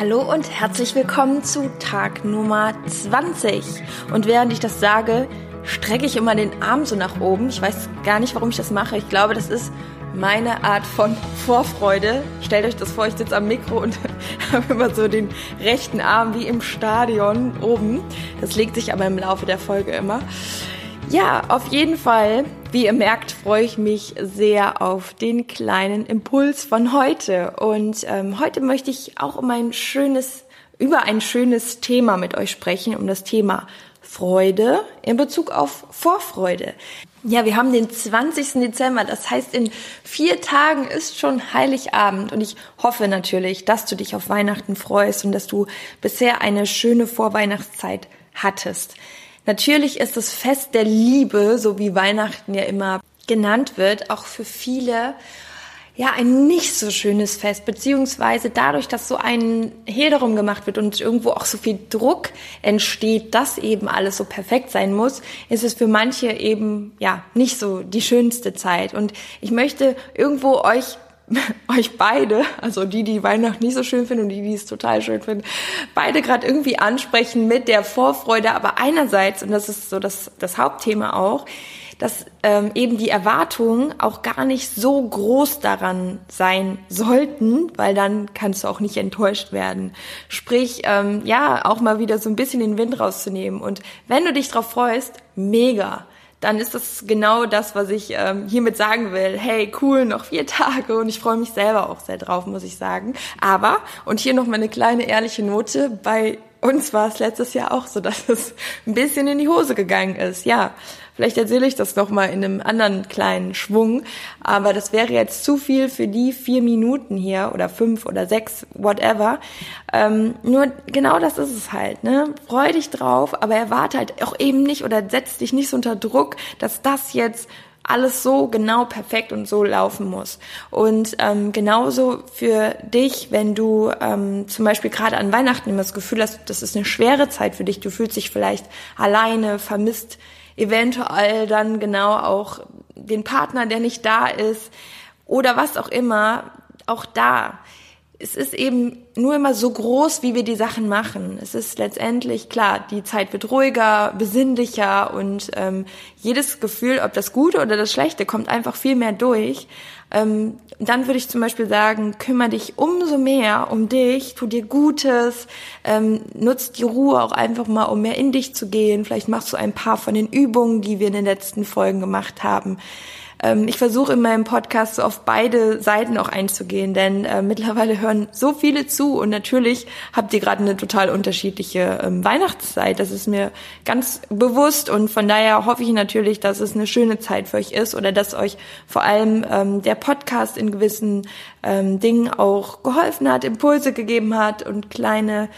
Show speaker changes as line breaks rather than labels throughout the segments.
Hallo und herzlich willkommen zu Tag Nummer 20. Und während ich das sage, strecke ich immer den Arm so nach oben. Ich weiß gar nicht, warum ich das mache. Ich glaube, das ist meine Art von Vorfreude. Stellt euch das vor, ich sitze am Mikro und habe immer so den rechten Arm wie im Stadion oben. Das legt sich aber im Laufe der Folge immer. Ja, auf jeden Fall, wie ihr merkt, freue ich mich sehr auf den kleinen Impuls von heute. Und ähm, heute möchte ich auch um ein schönes, über ein schönes Thema mit euch sprechen, um das Thema Freude in Bezug auf Vorfreude. Ja, wir haben den 20. Dezember, das heißt, in vier Tagen ist schon Heiligabend und ich hoffe natürlich, dass du dich auf Weihnachten freust und dass du bisher eine schöne Vorweihnachtszeit hattest. Natürlich ist das Fest der Liebe, so wie Weihnachten ja immer genannt wird, auch für viele ja ein nicht so schönes Fest, beziehungsweise dadurch, dass so ein Hehl darum gemacht wird und irgendwo auch so viel Druck entsteht, dass eben alles so perfekt sein muss, ist es für manche eben ja nicht so die schönste Zeit. Und ich möchte irgendwo euch euch beide, also die, die Weihnachten nicht so schön finden und die, die es total schön finden, beide gerade irgendwie ansprechen mit der Vorfreude, aber einerseits, und das ist so das, das Hauptthema auch, dass ähm, eben die Erwartungen auch gar nicht so groß daran sein sollten, weil dann kannst du auch nicht enttäuscht werden. Sprich, ähm, ja, auch mal wieder so ein bisschen den Wind rauszunehmen. Und wenn du dich drauf freust, mega dann ist das genau das, was ich ähm, hiermit sagen will. Hey, cool, noch vier Tage und ich freue mich selber auch sehr drauf, muss ich sagen. Aber, und hier noch mal eine kleine ehrliche Note, bei uns war es letztes Jahr auch so, dass es ein bisschen in die Hose gegangen ist. Ja, Vielleicht erzähle ich das noch mal in einem anderen kleinen Schwung, aber das wäre jetzt zu viel für die vier Minuten hier oder fünf oder sechs, whatever. Ähm, nur genau das ist es halt. Ne? Freu dich drauf, aber erwarte halt auch eben nicht oder setz dich nicht so unter Druck, dass das jetzt alles so genau perfekt und so laufen muss. Und ähm, genauso für dich, wenn du ähm, zum Beispiel gerade an Weihnachten immer das Gefühl hast, das ist eine schwere Zeit für dich, du fühlst dich vielleicht alleine, vermisst eventuell dann genau auch den Partner, der nicht da ist oder was auch immer, auch da. Es ist eben nur immer so groß, wie wir die Sachen machen. Es ist letztendlich klar, die Zeit wird ruhiger, besinnlicher und ähm, jedes Gefühl, ob das Gute oder das Schlechte, kommt einfach viel mehr durch. Ähm, dann würde ich zum Beispiel sagen, kümmere dich umso mehr um dich, tu dir Gutes, ähm, nutzt die Ruhe auch einfach mal, um mehr in dich zu gehen. Vielleicht machst du ein paar von den Übungen, die wir in den letzten Folgen gemacht haben. Ähm, ich versuche in meinem Podcast so auf beide Seiten auch einzugehen, denn äh, mittlerweile hören so viele zu und natürlich habt ihr gerade eine total unterschiedliche ähm, Weihnachtszeit. Das ist mir ganz bewusst und von daher hoffe ich natürlich, dass es eine schöne Zeit für euch ist oder dass euch vor allem ähm, der Podcast in gewissen ähm, Dingen auch geholfen hat, Impulse gegeben hat und kleine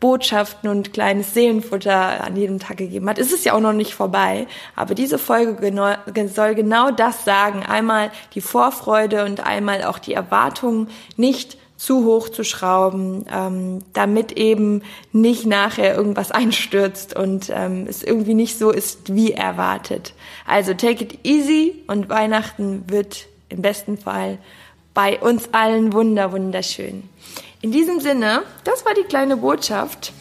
Botschaften und kleines Seelenfutter an jedem Tag gegeben hat. Es ist ja auch noch nicht vorbei, aber diese Folge genau, soll genau das sagen. Einmal die Vorfreude und einmal auch die Erwartungen nicht zu hoch zu schrauben, ähm, damit eben nicht nachher irgendwas einstürzt und ähm, es irgendwie nicht so ist wie erwartet. Also take it easy und Weihnachten wird im besten Fall bei uns allen wunder wunderschön. In diesem Sinne, das war die kleine Botschaft.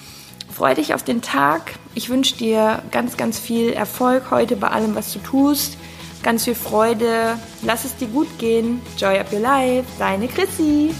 Freu dich auf den Tag. Ich wünsche dir ganz, ganz viel Erfolg heute bei allem, was du tust. Ganz viel Freude. Lass es dir gut gehen. Joy up your life. Deine Chrissy.